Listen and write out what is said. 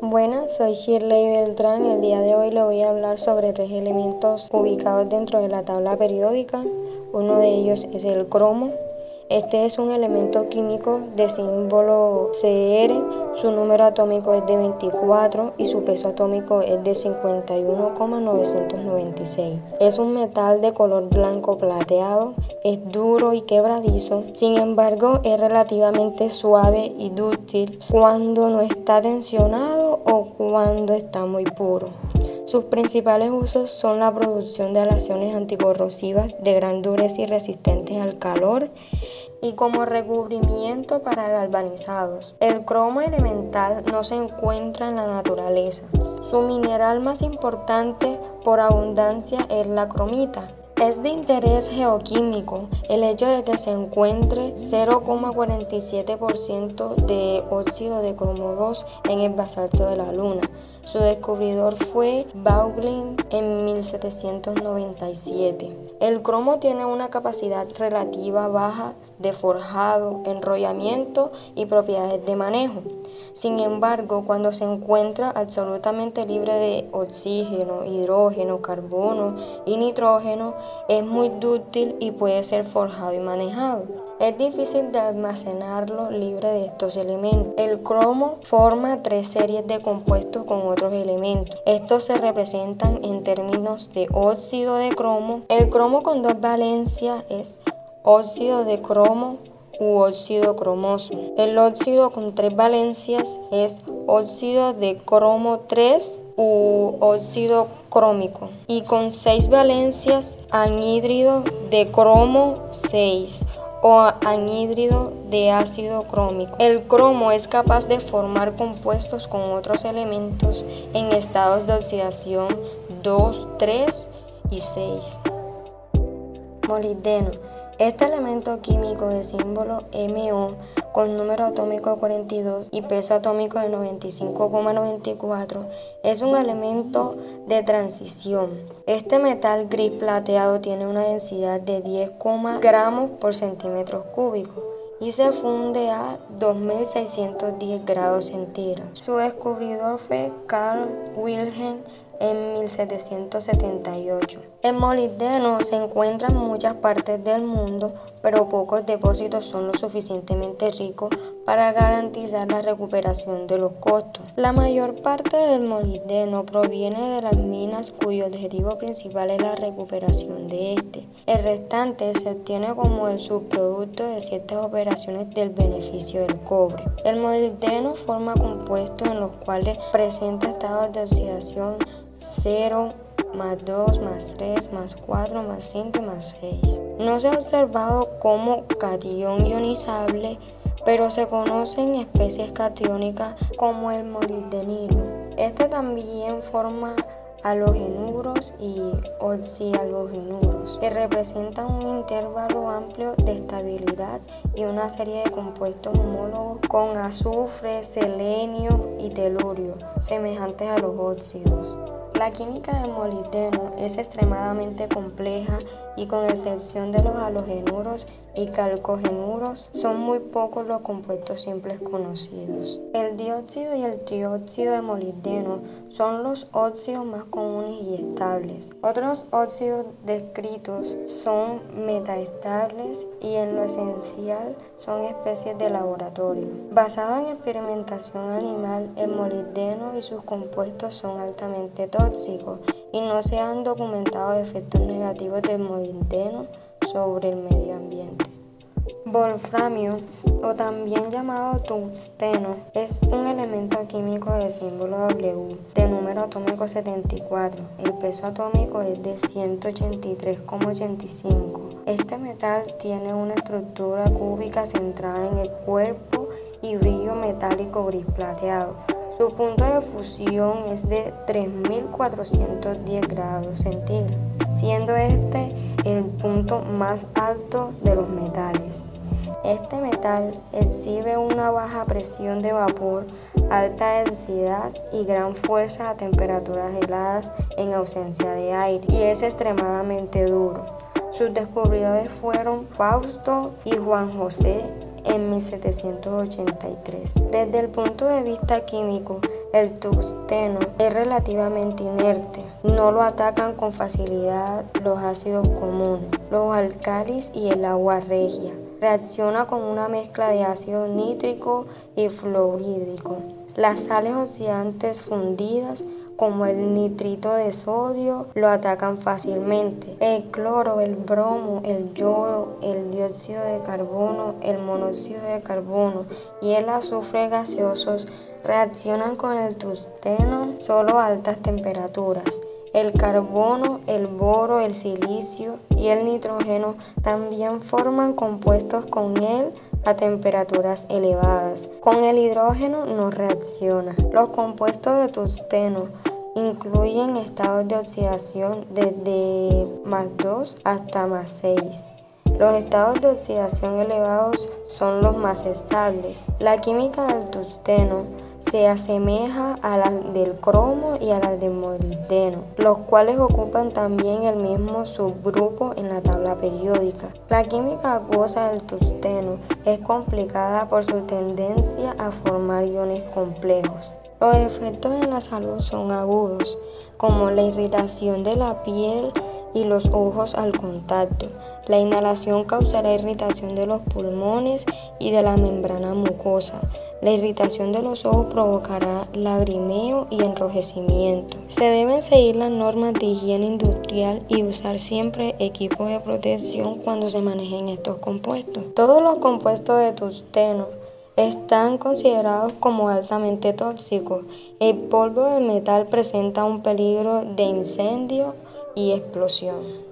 Buenas, soy Shirley Beltrán y el día de hoy le voy a hablar sobre tres elementos ubicados dentro de la tabla periódica. Uno de ellos es el cromo, este es un elemento químico de símbolo CR, su número atómico es de 24 y su peso atómico es de 51,996. Es un metal de color blanco plateado, es duro y quebradizo, sin embargo es relativamente suave y dúctil cuando no está tensionado o cuando está muy puro. Sus principales usos son la producción de aleaciones anticorrosivas de gran dureza y resistentes al calor y como recubrimiento para galvanizados. El cromo elemental no se encuentra en la naturaleza. Su mineral más importante por abundancia es la cromita. Es de interés geoquímico el hecho de que se encuentre 0,47% de óxido de cromo 2 en el basalto de la Luna. Su descubridor fue Bauglin en 1797. El cromo tiene una capacidad relativa baja de forjado, enrollamiento y propiedades de manejo. Sin embargo, cuando se encuentra absolutamente libre de oxígeno, hidrógeno, carbono y nitrógeno, es muy dúctil y puede ser forjado y manejado. Es difícil de almacenarlo libre de estos elementos. El cromo forma tres series de compuestos con otros elementos. Estos se representan en términos de óxido de cromo. El cromo con dos valencias es óxido de cromo u óxido cromoso. El óxido con tres valencias es óxido de cromo 3 u óxido crómico y con seis valencias anhídrido de cromo 6 o anhídrido de ácido crómico. El cromo es capaz de formar compuestos con otros elementos en estados de oxidación 2, 3 y 6. Molibdeno este elemento químico de símbolo MO con número atómico 42 y peso atómico de 95,94 es un elemento de transición. Este metal gris plateado tiene una densidad de 10, gramos por centímetro cúbico y se funde a 2610 grados centígrados. Su descubridor fue Carl Wilhelm en 1778. El molibdeno se encuentra en muchas partes del mundo, pero pocos depósitos son lo suficientemente ricos para garantizar la recuperación de los costos. La mayor parte del molibdeno proviene de las minas cuyo objetivo principal es la recuperación de este. El restante se obtiene como el subproducto de ciertas operaciones del beneficio del cobre. El molibdeno forma compuestos en los cuales presenta estados de oxidación 0, más 2, más 3, más 4, más 5 más 6. No se ha observado como cation ionizable, pero se conocen especies catiónicas como el molibdenilo. Este también forma halogenuros y oxihalogenuros, que representan un intervalo amplio de estabilidad y una serie de compuestos homólogos con azufre, selenio y telurio, semejantes a los óxidos. La química del molibdeno es extremadamente compleja y con excepción de los halogenuros y calcogenuros, son muy pocos los compuestos simples conocidos. El dióxido y el trióxido de molibdeno son los óxidos más comunes y estables. Otros óxidos descritos son metaestables y en lo esencial son especies de laboratorio. Basado en experimentación animal, el molibdeno y sus compuestos son altamente tóxicos y no se han documentado efectos negativos del molibdeno sobre el medio ambiente. Wolframio, o también llamado tungsteno, es un elemento químico de símbolo W, de número atómico 74. El peso atómico es de 183,85. Este metal tiene una estructura cúbica centrada en el cuerpo y brillo metálico gris plateado. Su punto de fusión es de 3410 grados centígrados, siendo este el punto más alto de los metales. Este metal exhibe una baja presión de vapor, alta densidad y gran fuerza a temperaturas heladas en ausencia de aire y es extremadamente duro. Sus descubridores fueron Fausto y Juan José en 1783. Desde el punto de vista químico, el tungsteno es relativamente inerte. No lo atacan con facilidad los ácidos comunes, los alcalis y el agua regia. Reacciona con una mezcla de ácido nítrico y fluorídrico. Las sales oxidantes fundidas como el nitrito de sodio, lo atacan fácilmente. El cloro, el bromo, el yodo, el dióxido de carbono, el monóxido de carbono y el azufre gaseosos reaccionan con el tungsteno solo a altas temperaturas. El carbono, el boro, el silicio y el nitrógeno también forman compuestos con él a temperaturas elevadas. Con el hidrógeno no reacciona. Los compuestos de tungsteno incluyen estados de oxidación desde más 2 hasta más 6. Los estados de oxidación elevados son los más estables. La química del tungsteno se asemeja a la del cromo y a la del molibdeno, los cuales ocupan también el mismo subgrupo en la tabla periódica. La química acuosa del tungsteno es complicada por su tendencia a formar iones complejos. Los efectos en la salud son agudos, como la irritación de la piel y los ojos al contacto. La inhalación causará irritación de los pulmones y de la membrana mucosa. La irritación de los ojos provocará lagrimeo y enrojecimiento. Se deben seguir las normas de higiene industrial y usar siempre equipos de protección cuando se manejen estos compuestos. Todos los compuestos de tusteno están considerados como altamente tóxicos. El polvo del metal presenta un peligro de incendio y explosión.